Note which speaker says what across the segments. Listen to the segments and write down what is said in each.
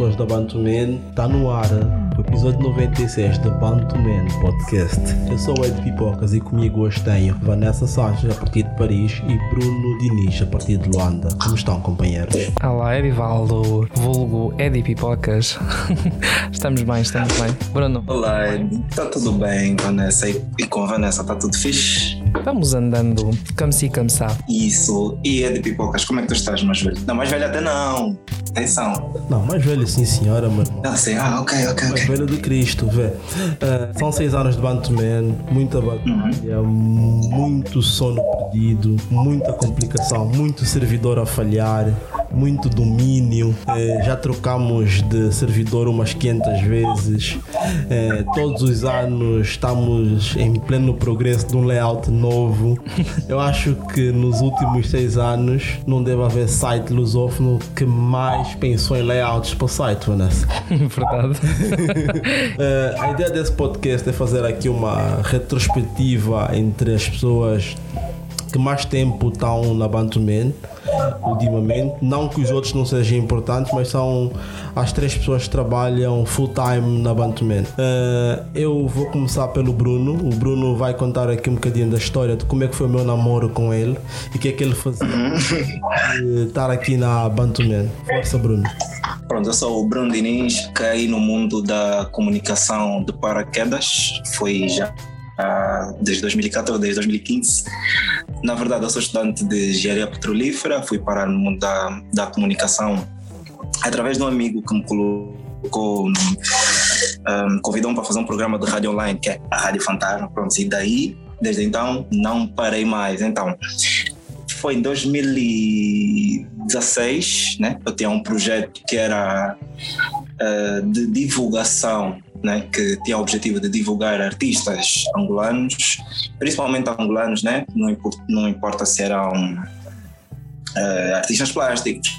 Speaker 1: pessoas da Bantuman, está no ar o episódio 96 da Bantuman Podcast. Eu sou o Ed Pipocas e comigo hoje tenho Vanessa Sanches a partir de Paris e Bruno Diniz a partir de Luanda. Como estão, companheiros?
Speaker 2: Olá, Edivaldo, vulgo Edi Pipocas. estamos bem, estamos bem. Bruno?
Speaker 3: Olá, Ed. Está tudo bem, Vanessa? E com a Vanessa está tudo fixe?
Speaker 2: Vamos andando, como se como sabe.
Speaker 3: Isso. E Ed Pipocas, como é que tu estás, mais velho? Não, mais velho até não. Atenção.
Speaker 1: Não, mais velho sim, senhora, mano.
Speaker 3: Não sei. Ah, ok, ok,
Speaker 1: Mais
Speaker 3: ok.
Speaker 1: velho do Cristo, vê. Uh, são seis anos de Bantuman, muita batalha, muito sono perdido, muita complicação, muito servidor a falhar, muito domínio. Eh, já trocamos de servidor umas 500 vezes. Eh, todos os anos estamos em pleno progresso de um layout novo. Eu acho que nos últimos seis anos não deve haver site lusófono que mais pensou em layouts para o site, Vanessa.
Speaker 2: Verdade.
Speaker 1: Eh, a ideia desse podcast é fazer aqui uma retrospectiva entre as pessoas que mais tempo estão na Bantuman ultimamente. Não que os outros não sejam importantes, mas são as três pessoas que trabalham full time na Bantuman. Eh, eu vou começar pelo Bruno. O Bruno vai contar aqui um bocadinho da história de como é que foi o meu namoro com ele e o que é que ele fazia de estar aqui na Bantuman. Força, Bruno.
Speaker 3: Pronto, eu sou o Bruno Diniz, caí no mundo da comunicação de paraquedas. Foi já desde 2014, desde 2015. Na verdade, eu sou estudante de engenharia petrolífera, fui parar no mundo da, da comunicação através de um amigo que me colocou, ah, me convidou-me para fazer um programa de rádio online, que é a Rádio Fantasma. Pronto, e daí, desde então, não parei mais. Então, foi em 2016, né? Eu tinha um projeto que era eh, de divulgação, né? Que tinha o objetivo de divulgar artistas angolanos, principalmente angolanos, né? Não importa, não importa se eram eh, artistas plásticos,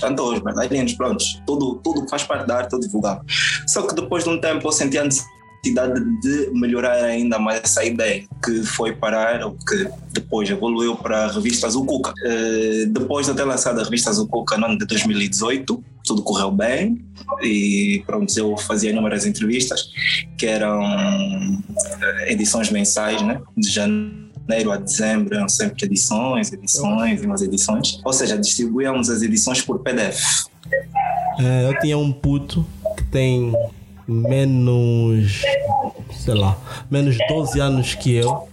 Speaker 3: cantores, bailarinos, prontos, tudo, tudo faz parte da arte eu divulgava. Só que depois de um tempo eu senti a necessidade de melhorar ainda mais essa ideia, que foi parar, ou que depois evoluiu para a revista Azucuca. Eh, depois de ter lançado a revista Azucuca no ano de 2018, tudo correu bem e pronto, eu fazia inúmeras entrevistas, que eram eh, edições mensais, né? De janeiro a dezembro eram sempre edições, edições e mais edições. Ou seja, distribuíamos as edições por PDF.
Speaker 1: É, eu tinha um puto que tem menos, sei lá, menos 12 anos que eu,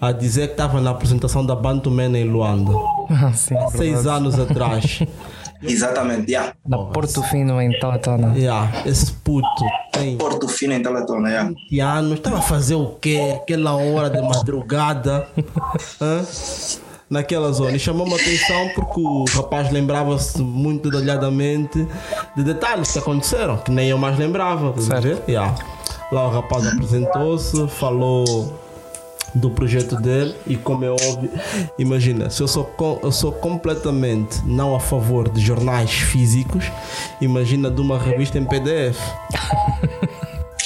Speaker 1: a dizer que estava na apresentação da Bantuman em Luanda,
Speaker 2: Ah, Sim,
Speaker 1: há seis
Speaker 2: verdade.
Speaker 1: anos atrás.
Speaker 3: Exatamente, yeah.
Speaker 2: Na Porto Fino em Talatona.
Speaker 1: Yeah, esse puto tem
Speaker 3: Porto Fino em Teletona, yeah.
Speaker 1: 20 anos, estava a fazer o quê? Aquela hora de madrugada, hã? Naquela zona. E chamou-me a atenção porque o rapaz lembrava-se muito detalhadamente de detalhes que aconteceram, que nem eu mais lembrava. ver? Yeah. Lá o rapaz apresentou-se, falou do projeto dele e como é óbvio, imagina, se eu sou, co- eu sou completamente não a favor de jornais físicos, imagina de uma revista em PDF.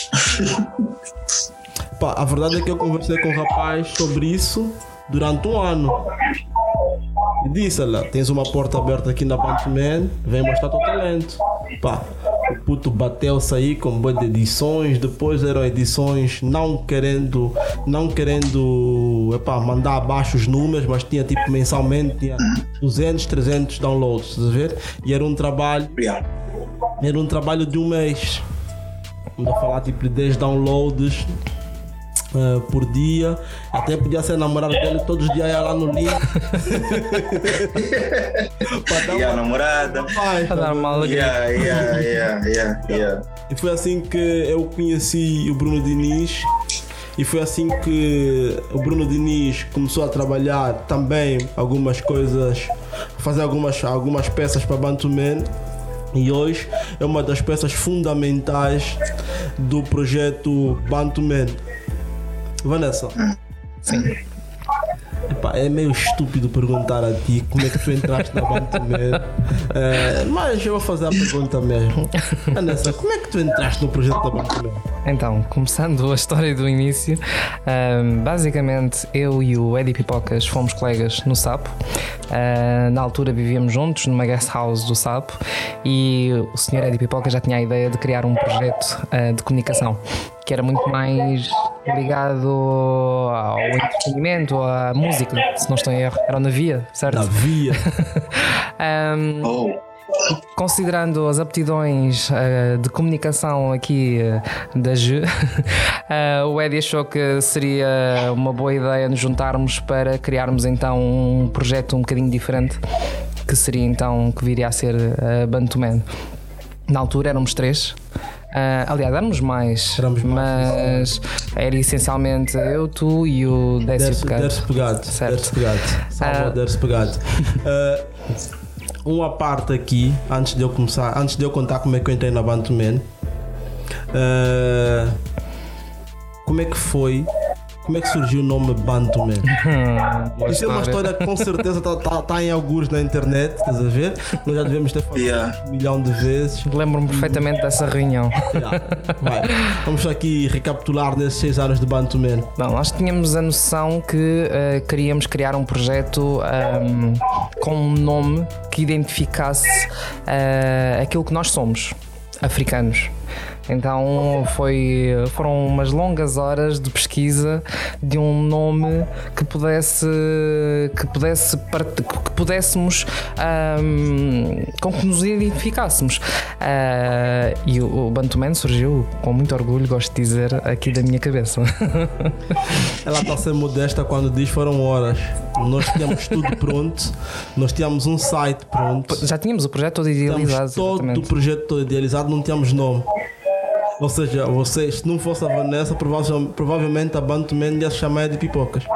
Speaker 1: Pá, a verdade é que eu conversei com o rapaz sobre isso durante um ano. E disse, olha, tens uma porta aberta aqui na Bantuman, vem mostrar teu talento. Pá, o puto bateu-se aí com boa de edições, depois eram edições não querendo, não querendo, epá, mandar abaixo os números, mas tinha tipo mensalmente, tinha 200, 300 downloads, estás a ver? E era um trabalho era um trabalho de um mês. Vamos falar tipo de 10 downloads eh, por dia. Até podia ser namorado dele todos os dias ia lá no link. Pra dar
Speaker 3: E a
Speaker 1: uma
Speaker 3: namorada.
Speaker 1: paz,
Speaker 2: Para dar uma alegria.
Speaker 3: Yeah, yeah, yeah, yeah, yeah.
Speaker 1: E foi assim que eu conheci o Bruno Diniz. E foi assim que o Bruno Diniz começou a trabalhar também algumas coisas, fazer algumas, algumas peças para Bantuman. E hoje é uma das peças fundamentais do projeto Bantuman. Vanessa.
Speaker 2: Sim.
Speaker 1: Epá, é meio estúpido perguntar a ti como é que tu entraste na Bantuman. É, mas eu vou fazer a pergunta mesmo. Vanessa, como é que tu entraste no projeto da Bantuman?
Speaker 2: Então, começando a história do início, um, basicamente eu e o Eddie Pipocas fomos colegas no Sapo. Uh, na altura vivíamos juntos numa guest house do Sapo e o senhor Eddie Pipoca já tinha a ideia de criar um projeto uh, de comunicação que era muito mais ligado ao entretenimento, à música, se não estou em erro. Era na via, certo?
Speaker 1: Na via.
Speaker 2: um,
Speaker 3: Oh,
Speaker 2: Considerando as aptidões uh, de comunicação aqui uh, da G, uh, o Eddie achou que seria uma boa ideia nos juntarmos para criarmos então um projeto um bocadinho diferente, que seria então que viria a ser a Bantuman. Na altura éramos três. Uh, aliás, éramos mais,
Speaker 1: Éramos mais,
Speaker 2: mas era essencialmente eu, tu e o Décio Pegado.
Speaker 1: Derse pegado.
Speaker 2: Certo.
Speaker 1: Pegado. Salva
Speaker 2: Ah.
Speaker 1: Derse pegado. Ah, uma parte aqui, antes de eu começar, antes de eu contar como é que eu entrei na Bantuman. ah, como é que foi? Como é que surgiu o nome Bantuman?
Speaker 2: Boa
Speaker 1: Isso é uma história que com certeza está em alguns na internet, estás a ver? Nós já devemos ter falado
Speaker 3: Yeah.
Speaker 1: um milhão de vezes.
Speaker 2: Lembro-me perfeitamente dessa reunião.
Speaker 1: Vai. Vamos aqui recapitular nesses seis anos de Bantuman.
Speaker 2: Não, nós tínhamos a noção que eh, queríamos criar um projeto ahm, com um nome que identificasse eh, aquilo que nós somos, africanos. Então foi, foram umas longas horas de pesquisa de um nome que pudesse que pudesse que pudéssemos ahm, com que nos identificássemos Ah, e o, o Bantuman surgiu com muito orgulho gosto de dizer aqui da minha cabeça
Speaker 1: Ela está a ser modesta quando diz foram horas. Nós tínhamos tudo pronto, nós tínhamos um site pronto,
Speaker 2: Já tínhamos o projeto todo idealizado.
Speaker 1: tínhamos todo o projeto todo idealizado, não tínhamos nome. Ou seja, vocês, se não fosse a Vanessa, prova- provavelmente a Bantuman ia se chamar de pipocas.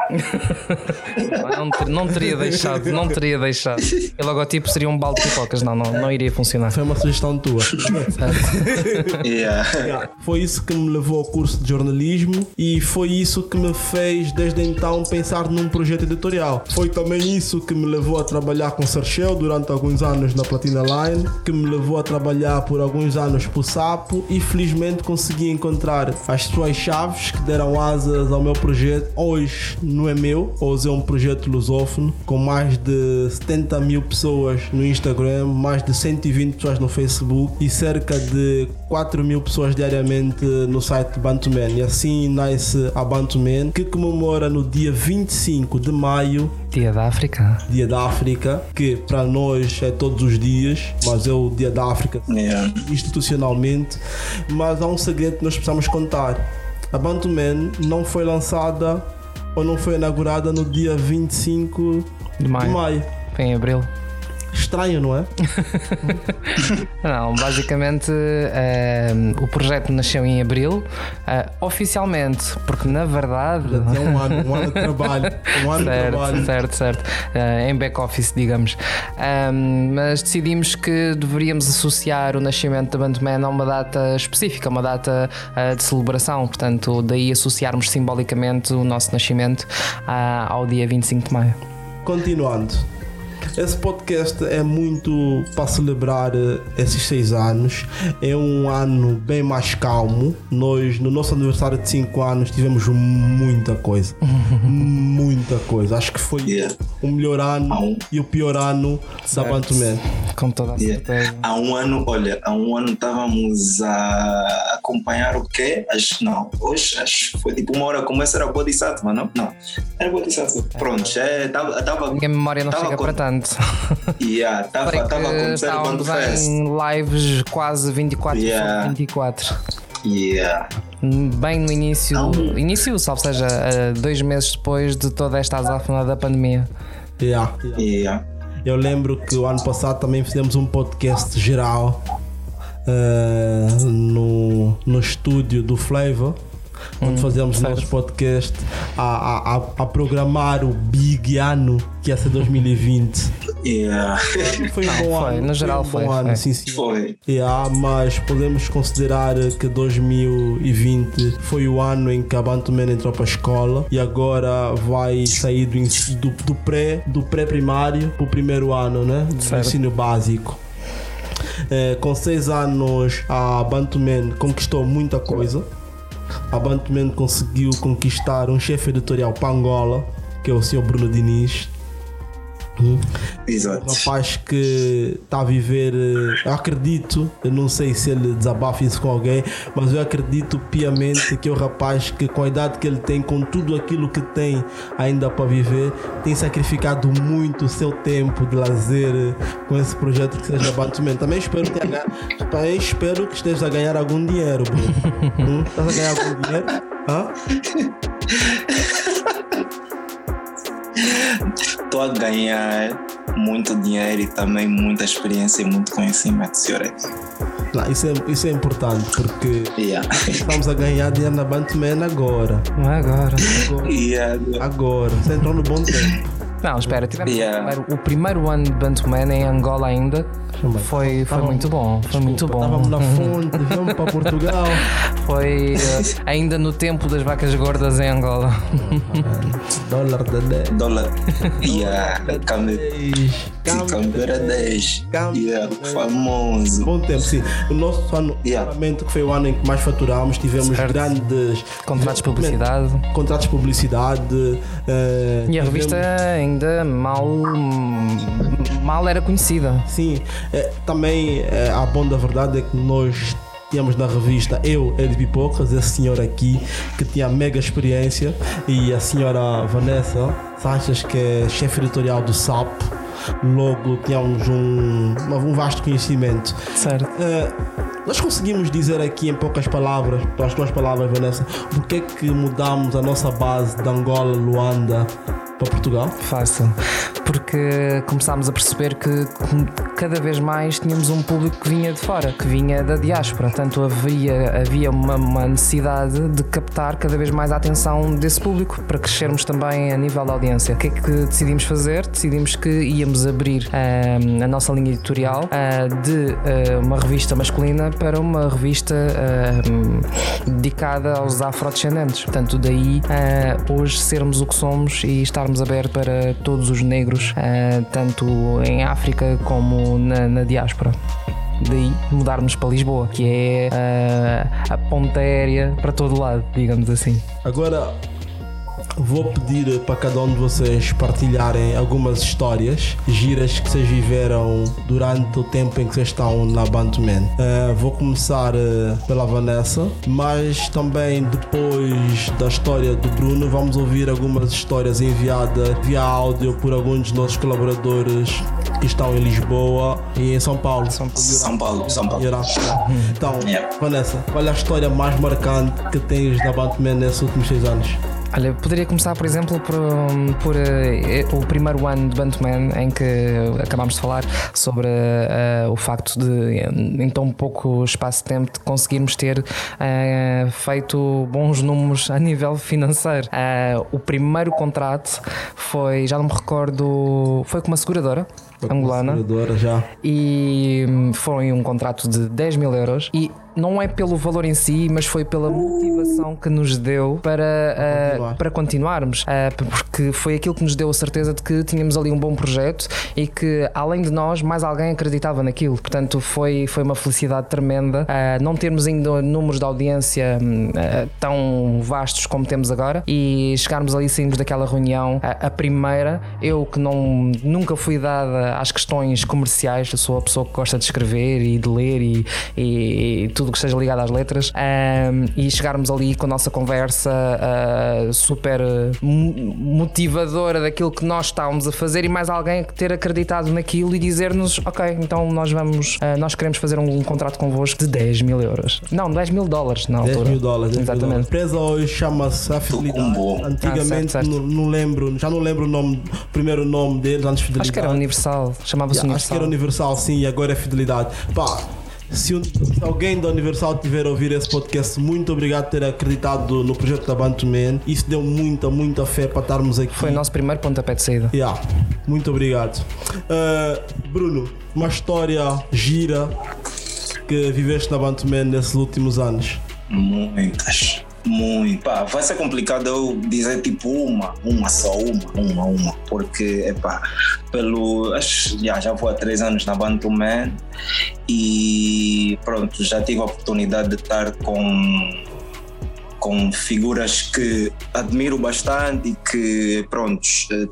Speaker 2: Não, ter- não teria deixado, não teria deixado. O logotipo seria um balde de pipocas, não, não, não iria funcionar.
Speaker 1: Foi uma sugestão tua.
Speaker 3: yeah.
Speaker 1: Foi isso que me levou ao curso de jornalismo e foi isso que me fez desde então pensar num projeto editorial. Foi também isso que me levou a trabalhar com Sarchel durante alguns anos na Platina Line, que me levou a trabalhar por alguns anos por Sapo e felizmente consegui encontrar as suas chaves que deram asas ao meu projeto. Hoje não é meu, hoje é um projeto lusófono com mais de 70 mil pessoas no Instagram, mais de 120 pessoas no Facebook e cerca de 4 mil pessoas diariamente no site Bantuman. E assim nasce a Bantuman, que comemora no dia 25 de maio
Speaker 2: Dia da África.
Speaker 1: Dia da África, que para nós é todos os dias, mas é o Dia da África
Speaker 3: Yeah.
Speaker 1: institucionalmente. Mas há um segredo que nós precisamos contar: a Bantuman não foi lançada ou não foi inaugurada no dia 25
Speaker 2: De
Speaker 1: de
Speaker 2: maio.
Speaker 1: maio.
Speaker 2: Foi em abril.
Speaker 1: Estranho, não é?
Speaker 2: Não, basicamente eh, o projeto nasceu em abril, eh, oficialmente, porque na verdade.
Speaker 1: É um ano, um ano de trabalho. Um ano de
Speaker 2: Certo,
Speaker 1: trabalho.
Speaker 2: certo, certo. Eh, em back-office, digamos. Ahm, mas decidimos que deveríamos associar o nascimento da Bandman a uma data específica, uma data ah, de celebração. Portanto, daí associarmos simbolicamente o nosso nascimento ao dia 25 de maio.
Speaker 1: Continuando. Esse podcast é muito para celebrar eh, esses seis anos. É um ano bem mais calmo. Nós, no nosso aniversário de 5 anos, tivemos muita coisa. muita coisa. Acho que foi
Speaker 3: Yeah.
Speaker 1: o melhor ano e o pior ano da
Speaker 2: Certo.
Speaker 1: Bantuman.
Speaker 2: Com toda a
Speaker 3: Yeah.
Speaker 2: certeza.
Speaker 3: Há um ano, olha, há um ano estávamos a acompanhar o quê? Acho, não, hoje acho que foi tipo uma hora como essa era Bodhisattva, não? Não, era Bodhisattva. Pronto, já estava.
Speaker 2: A minha memória não
Speaker 3: Tava
Speaker 2: chega
Speaker 3: com-
Speaker 2: para tanto.
Speaker 3: Yeah, estava
Speaker 2: Reparei
Speaker 3: a
Speaker 2: estávamos em lives quase 24
Speaker 3: Yeah.
Speaker 2: sobre 24.
Speaker 3: Yeah.
Speaker 2: Bem no início,
Speaker 3: Não.
Speaker 2: início, salvo seja, eh, dois meses depois de toda esta azáfama da pandemia.
Speaker 1: Yeah.
Speaker 3: Yeah.
Speaker 1: Eu lembro que o ano passado também fizemos um podcast geral eh, no, no estúdio do Flavor, onde fazíamos o nosso podcast a, a, a, a programar o Big Ano que ia ser 2020.
Speaker 3: Yeah.
Speaker 1: Foi um bom
Speaker 2: foi,
Speaker 1: ano.
Speaker 2: no geral
Speaker 1: um bom
Speaker 2: foi,
Speaker 1: ano,
Speaker 2: foi.
Speaker 1: sim, sim.
Speaker 3: Foi.
Speaker 1: Yeah, mas podemos considerar que 2020 foi o ano em que a Bantuman entrou para a escola e agora vai sair do, do, do pré do pré-primário para o primeiro ano, né? Do
Speaker 2: Certo.
Speaker 1: ensino básico. Eh, com seis anos a Bantuman conquistou muita coisa. A Bantaman conseguiu conquistar um chefe editorial para Angola, que é o Sr. Bruno Diniz.
Speaker 3: Exato.
Speaker 1: Um rapaz que está a viver, eh, eu acredito, eu não sei se ele desabafa isso com alguém, mas eu acredito piamente que é o rapaz que, com a idade que ele tem, com tudo aquilo que tem ainda para viver, tem sacrificado muito o seu tempo de lazer eh, com esse projeto que seja Bantuman. Também espero, que tenha, também espero que esteja a ganhar algum dinheiro, Bruno. Hum? Estás a ganhar algum dinheiro? Hã?
Speaker 3: Estou a ganhar muito dinheiro e também muita experiência e muito conhecimento, senhor.
Speaker 1: Não, isso, é, isso é importante porque
Speaker 3: Yeah.
Speaker 1: estamos a ganhar dinheiro na Bantuman agora.
Speaker 2: Não é agora.
Speaker 1: Agora.
Speaker 3: Yeah.
Speaker 1: Agora. Você entrou no bom tempo.
Speaker 2: Não, espera, tivemos
Speaker 3: Yeah.
Speaker 2: o, primeiro, o primeiro ano de Bantuman em Angola ainda. Foi, foi muito bom. Foi muito bom.
Speaker 1: Estávamos na fonte, viemos para Portugal.
Speaker 2: Foi eh, ainda no tempo das vacas gordas em Angola.
Speaker 1: Dólar de 10.
Speaker 3: Dólar. Yeah. Era 10.
Speaker 1: Câmbio
Speaker 3: Yeah. Famoso.
Speaker 1: Bom tempo, sim. O nosso ano,
Speaker 3: Yeah.
Speaker 1: claramente, que foi o ano em que mais faturámos, tivemos
Speaker 2: Certo.
Speaker 1: grandes
Speaker 2: Contratos de publicidade.
Speaker 1: contratos de publicidade. eh,
Speaker 2: E a revista ainda mal, mal era conhecida.
Speaker 1: Sim, eh, também eh, a bom da verdade é que nós tínhamos na revista eu, Ed Pipocas, esse senhor aqui que tinha mega experiência e a senhora Vanessa Sanches, que é chefe editorial do SAP. Logo tínhamos um, um vasto conhecimento.
Speaker 2: Certo.
Speaker 1: Eh, nós conseguimos dizer aqui em poucas palavras, pelas tuas palavras, Vanessa, porque é que mudamos a nossa base de Angola, Luanda para Portugal?
Speaker 2: Fácil. Porque começámos a perceber que cada vez mais tínhamos um público que vinha de fora, que vinha da diáspora. Portanto, havia, havia uma, uma necessidade de captar cada vez mais a atenção desse público para crescermos também a nível da audiência. O que é que decidimos fazer? Decidimos que íamos abrir ah, a nossa linha editorial ah, de ah, uma revista masculina para uma revista ah, dedicada aos afrodescendentes. Portanto, daí ah, hoje sermos o que somos e estarmos abertos para todos os negros, ah, tanto em África como na, na diáspora. Daí mudarmos para Lisboa, que é ah, a ponta aérea para todo lado, digamos assim.
Speaker 1: Agora vou pedir para cada um de vocês partilharem algumas histórias giras que vocês viveram durante o tempo em que vocês estão na Bantuman. Eh, vou começar eh, pela Vanessa, mas também depois da história do Bruno, vamos ouvir algumas histórias enviadas via áudio por alguns dos nossos colaboradores que estão em Lisboa e em São Paulo.
Speaker 2: São Paulo.
Speaker 3: São Paulo, São Paulo.
Speaker 1: Então,
Speaker 3: Yeah.
Speaker 1: Vanessa, qual é a história mais marcante que tens da Bantuman nesses últimos seis anos?
Speaker 2: Olha, poderia começar, por exemplo, por, por, eh, o primeiro ano de Bantuman, em que acabámos de falar sobre eh, o facto de, em tão pouco espaço de tempo, de conseguirmos ter eh, feito bons números a nível financeiro. Eh, o primeiro contrato foi, já não me recordo, foi com uma seguradora angolana
Speaker 1: Seguradora já.
Speaker 2: e foi um contrato de 10 mil euros e não é pelo valor em si, mas foi pela motivação que nos deu para,
Speaker 1: Continuar.
Speaker 2: para continuarmos, Ah, porque foi aquilo que nos deu a certeza de que tínhamos ali um bom projeto e que além de nós, mais alguém acreditava naquilo. Portanto, foi, foi uma felicidade tremenda ah, não termos ainda números de audiência hum, tão vastos como temos agora e chegarmos ali, saímos daquela reunião, a, a primeira, eu que não, nunca fui dada às questões comerciais, eu sou a pessoa que gosta de escrever e de ler e, e, e tudo que esteja ligado às letras, ahm, e chegarmos ali com a nossa conversa ah, super ah, mo- motivadora daquilo que nós estávamos a fazer e mais alguém que ter acreditado naquilo e dizer-nos, ok, então nós vamos, ah, nós queremos fazer um, um contrato convosco de 10 mil euros. Não, 10 mil dólares na
Speaker 1: 10
Speaker 2: altura.
Speaker 1: mil dólares. 10 mil
Speaker 2: Exatamente.
Speaker 1: dólares. A empresa hoje chama-se a Fidelidade. Antigamente
Speaker 2: Ah, certo, certo.
Speaker 1: Não, não lembro, já não lembro o nome, o primeiro nome deles antes de Fidelidade.
Speaker 2: Acho que era Universal, chamava-se
Speaker 1: Yeah, acho que
Speaker 2: Universal.
Speaker 1: era Universal, sim, e agora é Fidelidade. Pá, se, um- se alguém da Universal tiver a ouvir esse podcast, muito obrigado por ter acreditado no projeto da Bantuman. Isso deu muita, muita fé para estarmos aqui.
Speaker 2: Foi o nosso primeiro pontapé de saída.
Speaker 1: Yeah, muito obrigado. Uh, Bruno, uma história gira que viveste na Bantuman nesses últimos anos.
Speaker 3: Muitas. Muito. Pá, vai ser complicado eu dizer tipo uma, uma só, uma, uma, uma. Porque, epá, pelo. Acho, já, já vou há três anos na Bantu Man e pronto, já tive a oportunidade de estar com com figuras que admiro bastante e que, pronto,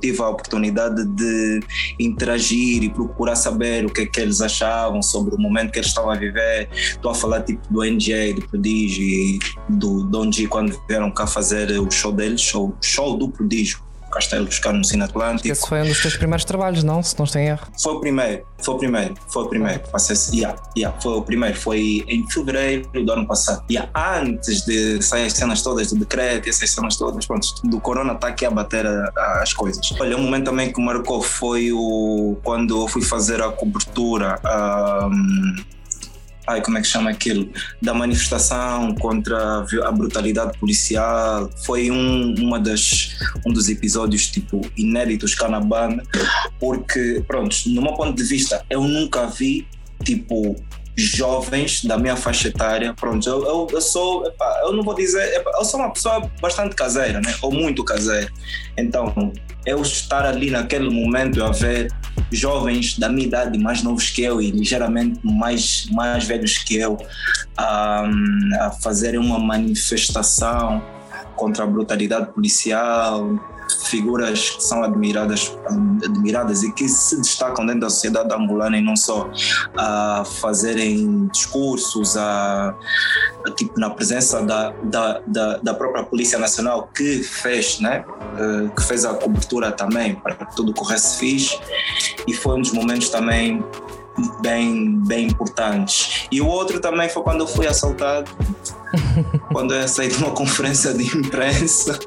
Speaker 3: tive a oportunidade de interagir e procurar saber o que é que eles achavam sobre o momento que eles estavam a viver. Estou a falar tipo do NJ, do Prodígio e do Don G quando vieram cá fazer o show deles, show, show do Prodígio Castelo buscar no Cine Atlântico.
Speaker 2: Esse foi um dos teus primeiros trabalhos, não? Se não estou em erro.
Speaker 3: Foi o primeiro, foi o primeiro, foi o primeiro. Passei, yeah, yeah, foi o primeiro, foi em fevereiro do ano passado. Yeah, antes de sair as cenas todas do decreto essas cenas todas, pronto, do corona está aqui a bater a, a, as coisas. Olha, um momento também que marcou foi o quando eu fui fazer a cobertura. Um, ai, como é que chama aquilo? Da manifestação contra a brutalidade policial. Foi um, uma das, um dos episódios tipo inéditos cá na banda, porque, pronto, no meu ponto de vista, eu nunca vi tipo jovens da minha faixa etária, pronto, eu, eu, eu sou, epá, eu não vou dizer, epá, eu sou uma pessoa bastante caseira, né? ou muito caseira, então eu estar ali naquele momento a ver jovens da minha idade, mais novos que eu e ligeiramente mais, mais velhos que eu, um, a fazerem uma manifestação contra a brutalidade policial, figuras que são admiradas, admiradas e que se destacam dentro da sociedade angolana e não só a fazerem discursos, a, a tipo na presença da, da, da, da, própria Polícia Nacional que fez, né, eh, que fez a cobertura também para que tudo corresse fixe e foi um dos momentos também bem, bem importantes. E o outro também foi quando eu fui assaltado, quando eu saí de uma conferência de imprensa.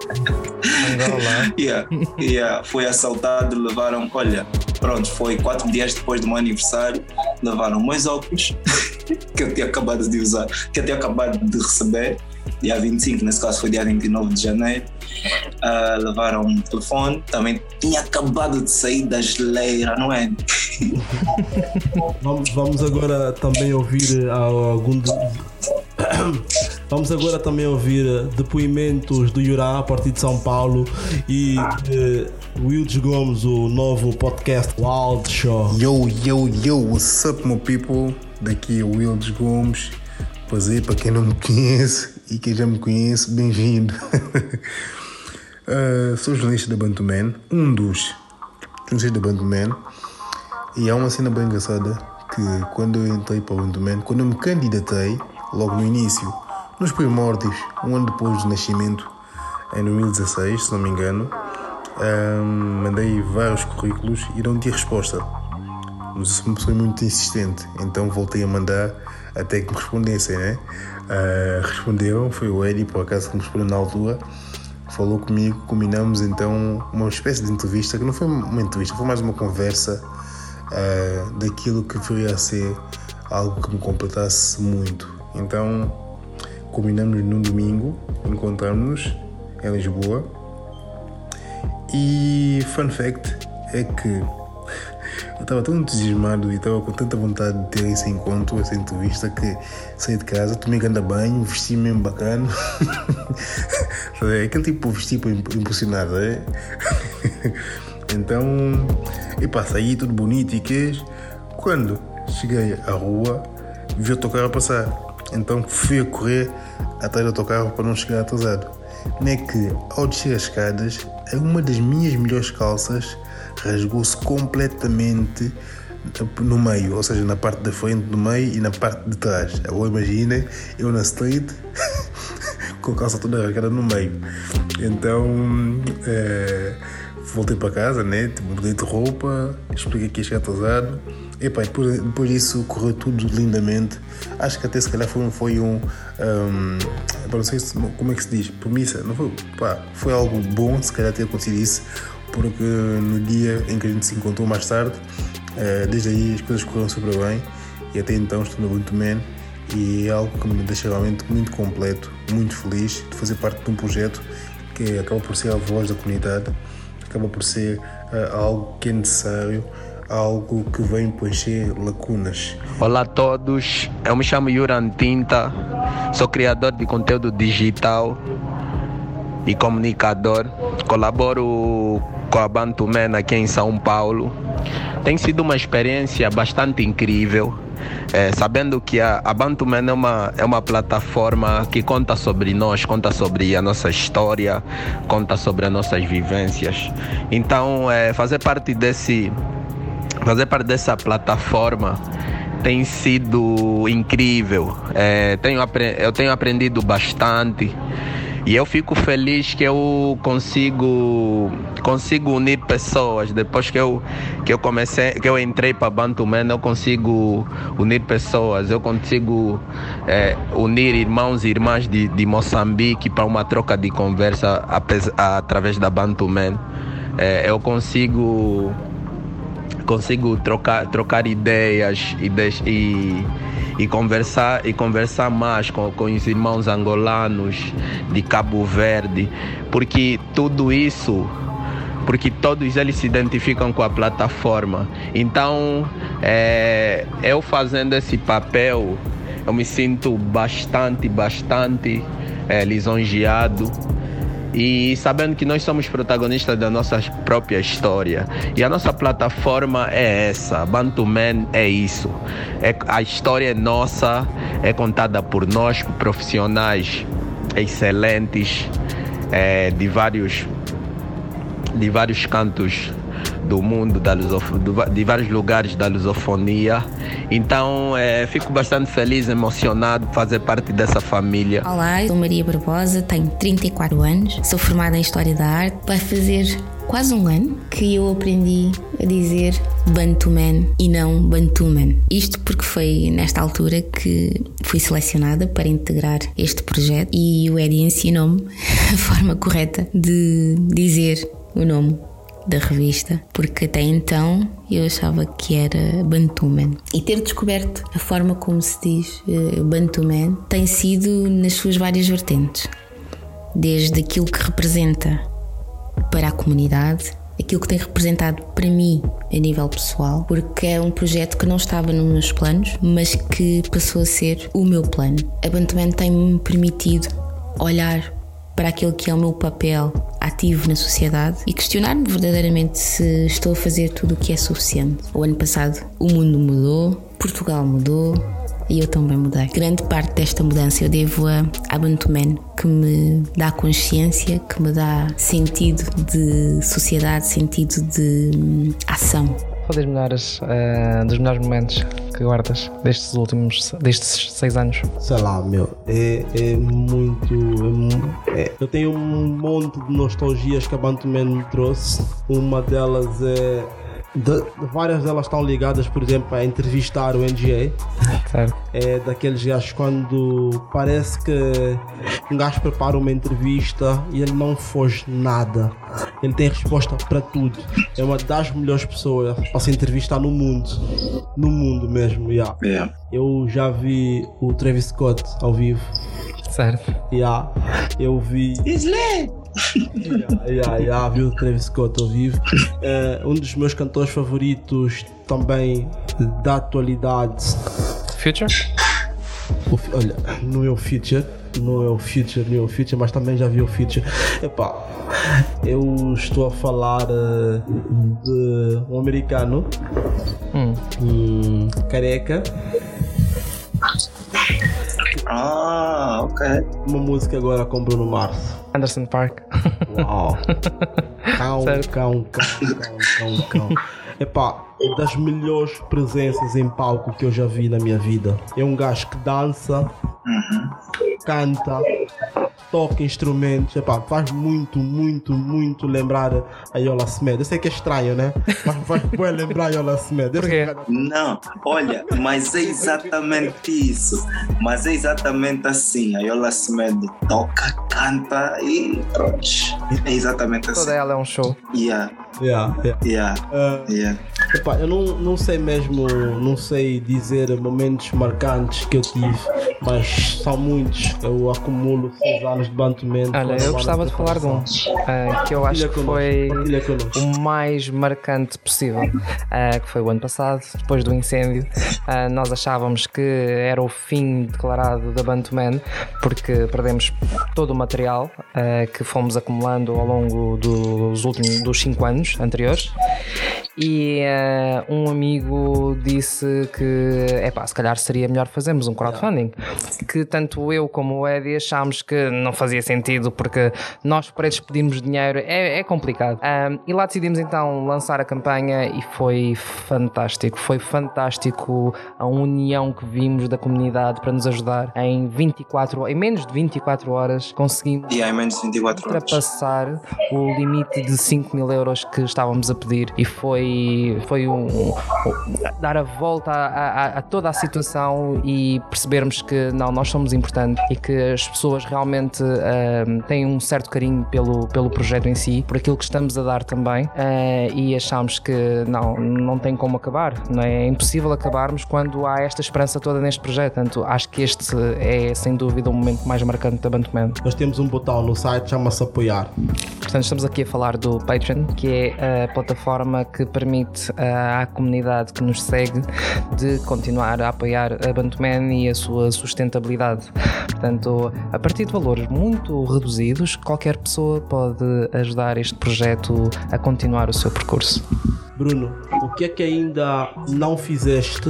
Speaker 3: yeah, yeah, fui assaltado, levaram, olha, pronto, foi quatro dias depois do meu aniversário, levaram meus óculos que eu tinha acabado de usar, que eu tinha acabado de receber, dia 25, nesse caso foi dia 29 de janeiro. Uh, levaram um telefone, também tinha acabado de sair da geleira, não é?
Speaker 1: vamos, vamos agora também ouvir algum. De... Vamos agora também ouvir depoimentos do Yurá a partir de São Paulo e de Wildes Gomes, o novo podcast Wild Show.
Speaker 4: Yo, yo, yo, what's up, my people? Daqui é o Wildes Gomes. Pois é, para quem não me conhece e quem já me conhece, bem-vindo. uh, sou jornalista da Bantuman, um dos jornalistas da Bantuman, e há uma cena bem engraçada que quando eu entrei para o Bantuman, quando eu me candidatei, logo no início, nos primórdios, um ano depois do nascimento, em 2016, se não me engano, um, mandei vários currículos e não tinha resposta. Mas sou muito insistente, então voltei a mandar até que me respondessem, né? Uh, responderam, foi o Eddie, por acaso, que me respondeu na altura. Falou comigo, combinamos então uma espécie de entrevista, que não foi uma entrevista, foi mais uma conversa uh, daquilo que viria a ser algo que me completasse muito. Então, combinamos num domingo, encontramos-nos em Lisboa. E fun fact é que eu estava tão entusiasmado e estava com tanta vontade de ter esse encontro, essa entrevista, que saí de casa, tomei grande banho, vesti mesmo bacana. Aquele tipo de vestir para é? Então, e pá, saí tudo bonito e queijo. Quando cheguei à rua, vi o autocarro passar. Então fui a correr atrás do autocarro para não chegar atrasado. Nem é que, ao descer as escadas, uma das minhas melhores calças rasgou-se completamente no meio, ou seja, na parte da frente do meio e na parte de trás. Agora imaginem eu na street com a calça toda rasgada no meio. Então é, voltei para casa, né? Tipo, mudei de roupa, expliquei que ia chegar atrasado. E pá, depois, depois disso correu tudo lindamente. Acho que até se calhar foi, foi um. um não sei se, como é que se diz, promissa. Não foi, pá, foi algo bom, se calhar ter acontecido isso porque no dia em que a gente se encontrou mais tarde, eh, desde aí as coisas correram super bem e até então estou Ubuntu Man e é algo que me deixa realmente muito completo, muito feliz de fazer parte de um projeto que acaba por ser a voz da comunidade, acaba por ser uh, algo que é necessário, algo que vem preencher lacunas.
Speaker 5: Olá a todos, eu me chamo Yuran Tinta, sou criador de conteúdo digital e comunicador, colaboro com a Bantuman aqui em São Paulo. Tem sido uma experiência bastante incrível. é, sabendo que a, a Bantuman é uma, é uma plataforma que conta sobre nós, conta sobre a nossa história, conta sobre as nossas vivências. Então, é, fazer parte desse fazer parte dessa plataforma tem sido incrível. É, tenho, eu tenho aprendido bastante. E eu fico feliz que eu consigo consigo unir pessoas. Depois que eu que eu comecei, que eu entrei para Bantuman, eu consigo unir pessoas. Eu consigo é, unir irmãos e irmãs de, de Moçambique para uma troca de conversa através da Bantuman. É, eu consigo consigo trocar, trocar ideias e, e, e, conversar, e conversar mais com, com os irmãos angolanos de Cabo Verde, porque tudo isso porque todos eles se identificam com a plataforma. Então, é, eu fazendo esse papel, eu me sinto bastante, bastante é, lisonjeado e sabendo que nós somos protagonistas da nossa própria história. E a nossa plataforma é essa, Bantuman é isso. É, a história é nossa, é contada por nós, profissionais excelentes é, de vários de vários cantos do mundo, da de vários lugares da lusofonia. Então, é, fico bastante feliz, emocionado de fazer parte dessa família.
Speaker 6: Olá, sou Maria Barbosa, tenho 34 anos, sou formada em História da Arte. Vai fazer quase um ano que eu aprendi a dizer Bantuman e não Bantuman. Isto porque foi nesta altura que fui selecionada para integrar este projeto e o Eddie ensinou-me a forma correta de dizer o nome da revista, porque até então eu achava que era Bantuman. E ter descoberto a forma como se diz uh, Bantuman tem sido nas suas várias vertentes. Desde aquilo que representa para a comunidade, aquilo que tem representado para mim a nível pessoal, porque é um projeto que não estava nos meus planos, mas que passou a ser o meu plano. A Bantuman tem-me permitido olhar para aquilo que é o meu papel ativo na sociedade e questionar-me verdadeiramente se estou a fazer tudo o que é suficiente. O ano passado o mundo mudou, Portugal mudou, e eu também mudei. Grande parte desta mudança eu devo a, a Bantuman, que me dá consciência, que me dá sentido de sociedade, sentido de hum, ação.
Speaker 2: Qual das melhores, uh, dos melhores momentos que guardas destes últimos, destes seis anos?
Speaker 1: Sei lá, meu, é, é muito. É, é, eu tenho um monte de nostalgias que a Bantuman me trouxe. Uma delas é de, várias delas estão ligadas, por exemplo, a entrevistar o NGA. Certo. É daqueles gajos quando parece que um gajo prepara uma entrevista e ele não foge nada. Ele tem resposta para tudo. É uma das melhores pessoas para se entrevistar no mundo. No mundo mesmo, yeah. yeah. Eu já vi o Travis Scott ao vivo.
Speaker 2: Certo.
Speaker 1: Yeah. Eu vi.
Speaker 3: Isley!
Speaker 1: yeah, yeah, yeah, viu o Travis Scott ao vivo. Uh, um dos meus cantores favoritos também da atualidade.
Speaker 2: Future?
Speaker 1: O, olha, não é o Future, não é o Future, nem é o Future, mas também já vi o Future. Epá, eu estou a falar uh, de um americano hum. um, careca.
Speaker 3: Ah, ok.
Speaker 1: Uma música agora com Bruno Mars.
Speaker 2: Anderson Park.
Speaker 1: Uau! Cão, cão, cão, cão, cão, cão. Epá, é das melhores presenças em palco que eu já vi na minha vida. É um gajo que dança, uhum. canta, toca instrumentos, epá, faz muito, muito, muito lembrar a Yola Smed. Eu sei que é estranho, né? Mas faz bem lembrar a Yola Smed.
Speaker 3: Não, olha, mas é exatamente isso. Mas é exatamente assim. A Yola Smed toca, canta e pronto. É exatamente assim.
Speaker 2: Toda ela é um show.
Speaker 3: Yeah.
Speaker 1: Yeah, yeah.
Speaker 3: yeah. Uh, yeah.
Speaker 1: Epá, eu não, não sei mesmo, não sei dizer momentos marcantes que eu tive, mas são muitos. Eu acumulo seis anos de bantamento.
Speaker 2: Olha, eu gostava de falar de um uh, que eu acho que foi o mais marcante possível, uh, que foi o ano passado, depois do incêndio. Uh, nós achávamos que era o fim declarado da Bantuman, porque perdemos todo o material que fomos acumulando ao longo dos últimos dos cinco anos anteriores e uh, um amigo disse que é pá, se calhar seria melhor fazermos um crowdfunding. Que tanto eu como o Eddie achámos que não fazia sentido porque nós pretos pedimos dinheiro, é, é complicado. Um, e lá decidimos então lançar a campanha e foi fantástico. Foi fantástico a união que vimos da comunidade para nos ajudar em 24 em menos de 24 horas conseguimos
Speaker 3: yeah, menos de 24
Speaker 2: ultrapassar horas. o limite de 5 mil euros que estávamos a pedir e foi, foi um, um dar a volta a, a, a, toda a situação e percebermos que não, nós somos importantes e que as pessoas realmente uh, têm um certo carinho pelo, pelo projeto em si, por aquilo que estamos a dar também uh, e achamos que não, não tem como acabar, não é? é impossível acabarmos quando há esta esperança toda neste projeto, portanto acho que este é sem dúvida o momento mais marcante da Bantuman.
Speaker 1: Nós temos um botão no site, chama-se apoiar.
Speaker 2: Portanto estamos aqui a falar do Patreon, que é a plataforma que permite à comunidade que nos segue de continuar a apoiar a Bantuman e a sua sustentabilidade. Portanto, a partir de valores muito reduzidos, qualquer pessoa pode ajudar este projeto a continuar o seu percurso.
Speaker 1: Bruno, o que é que ainda não fizeste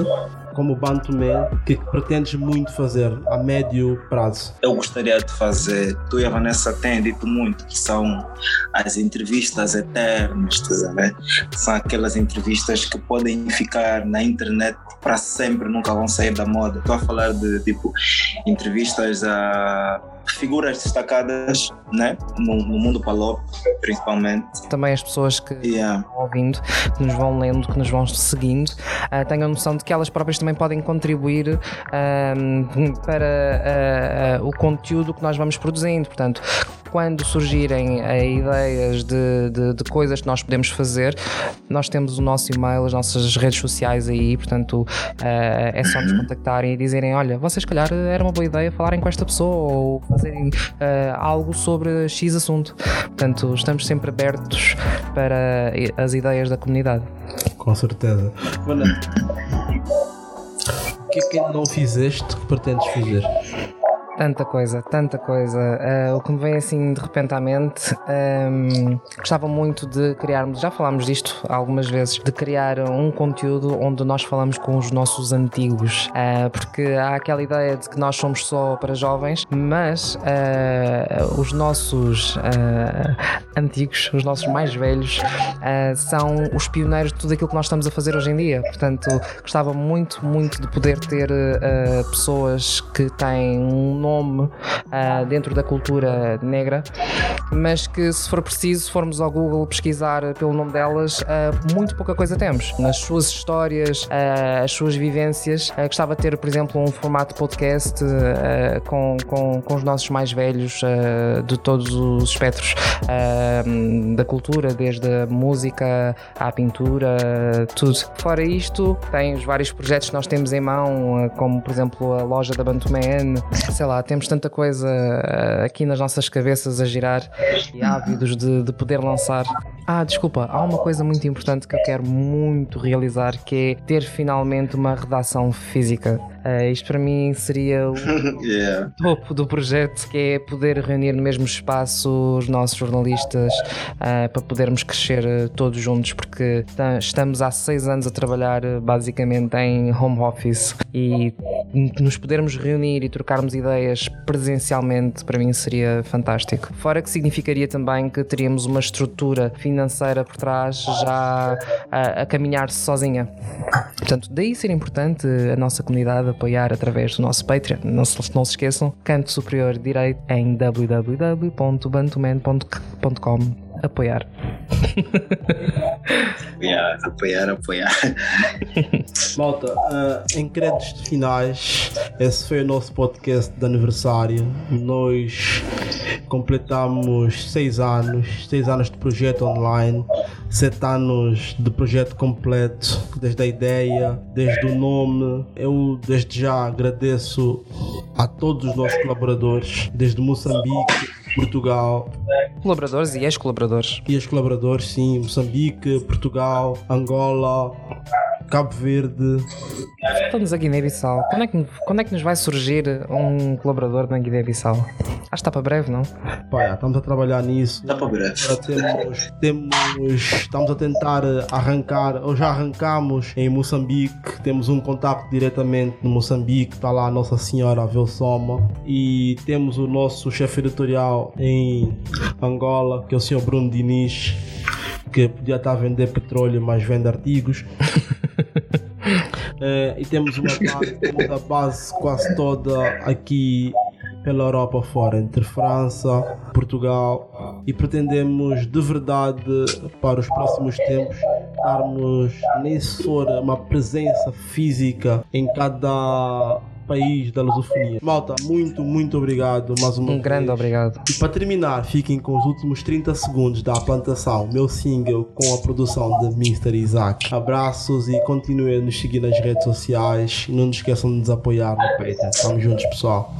Speaker 1: como Bantuman que pretendes muito fazer a médio prazo?
Speaker 3: Eu gostaria de fazer, tu e a Vanessa têm dito muito que são as entrevistas eternas, estás São aquelas entrevistas que podem ficar na internet para sempre, nunca vão sair da moda. Estou a falar de tipo entrevistas a figuras destacadas né? no, no mundo palop, principalmente.
Speaker 2: Também as pessoas que yeah. estão ouvindo, que nos vão lendo, que nos vão seguindo, uh, tenham noção de que elas próprias também podem contribuir uh, para uh, o conteúdo que nós vamos produzindo. Portanto, quando surgirem ideias de, de, de, coisas que nós podemos fazer, nós temos o nosso e-mail, as nossas redes sociais aí, portanto é só nos contactarem e dizerem: olha, vocês, calhar, era uma boa ideia falarem com esta pessoa ou fazerem algo sobre X assunto. Portanto, estamos sempre abertos para as ideias da comunidade.
Speaker 1: Com certeza. Vanessa, o que é que não fizeste que pretendes fazer?
Speaker 2: Tanta coisa, tanta coisa. Uh, o que me vem assim de repente à mente, um, gostava muito de criarmos, já falámos disto algumas vezes, de criar um conteúdo onde nós falamos com os nossos antigos, uh, porque há aquela ideia de que nós somos só para jovens, mas uh, os nossos antigos, os nossos mais velhos, são os pioneiros de tudo aquilo que nós estamos a fazer hoje em dia. Portanto, gostava muito, muito de poder ter pessoas que têm um nome uh, dentro da cultura negra, mas que se for preciso, formos ao Google pesquisar pelo nome delas, uh, muito pouca coisa temos. Nas suas histórias, uh, as suas vivências, gostava de ter, por exemplo, um formato podcast com, com, com os nossos mais velhos de todos os espectros da cultura, desde a música à pintura, tudo. Fora isto, tem os vários projetos que nós temos em mão, como por exemplo a loja da Bantuman, sei lá, temos tanta coisa eh, aqui nas nossas cabeças a girar e ávidos de, de poder lançar. Ah, desculpa, há uma coisa muito importante que eu quero muito realizar que é ter finalmente uma redação física. Uh, isto para mim seria o yeah. topo do projeto, que é poder reunir no mesmo espaço os nossos jornalistas uh, para podermos crescer uh, todos juntos, porque estamos há seis anos a trabalhar basicamente em home office e nos podermos reunir e trocarmos ideias presencialmente para mim seria fantástico. Fora que significaria também que teríamos uma estrutura financeira por trás já a, a caminhar-se sozinha. Portanto, daí ser importante a nossa comunidade apoiar através do nosso Patreon. Não se, não se esqueçam, canto superior direito em www.bantuman.com apoiar.
Speaker 3: apoiar, apoiar, apoiar.
Speaker 1: Malta, uh, em créditos finais, esse foi o nosso podcast de aniversário. Nós completamos seis anos, seis anos de projeto online, sete anos de projeto completo, desde a ideia, desde o nome. Eu desde já agradeço a todos os nossos colaboradores, desde Moçambique, Portugal.
Speaker 2: Colaboradores e ex-colaboradores.
Speaker 1: E ex-colaboradores, sim. Moçambique, Portugal, Angola, Cabo Verde.
Speaker 2: Estamos a Guiné-Bissau. Quando, é que, quando é que nos vai surgir um colaborador na Guiné-Bissau? Que está para breve, não?
Speaker 1: Pá, estamos a trabalhar nisso.
Speaker 3: Está para breve.
Speaker 1: Agora temos, temos, estamos a tentar arrancar, ou já arrancamos em Moçambique. Temos um contato diretamente no Moçambique, está lá a Nossa Senhora Velsoma. E temos o nosso chefe editorial em Angola, que é o Sr. Bruno Diniz, que podia estar a vender petróleo, mas vende artigos. Eh, e temos uma base, temos a base quase toda aqui pela Europa fora, entre França, Portugal e pretendemos de verdade para os próximos tempos darmos nem for uma presença física em cada país da lusofonia. Malta, muito, muito obrigado mais uma
Speaker 2: Um
Speaker 1: vez.
Speaker 2: grande obrigado.
Speaker 1: E para terminar, fiquem com os últimos 30 segundos da plantação, meu single com a produção de Mr. Isaac. Abraços e continuem a nos seguir nas redes sociais. Não nos esqueçam de nos apoiar no Patreon. Tamo juntos, pessoal.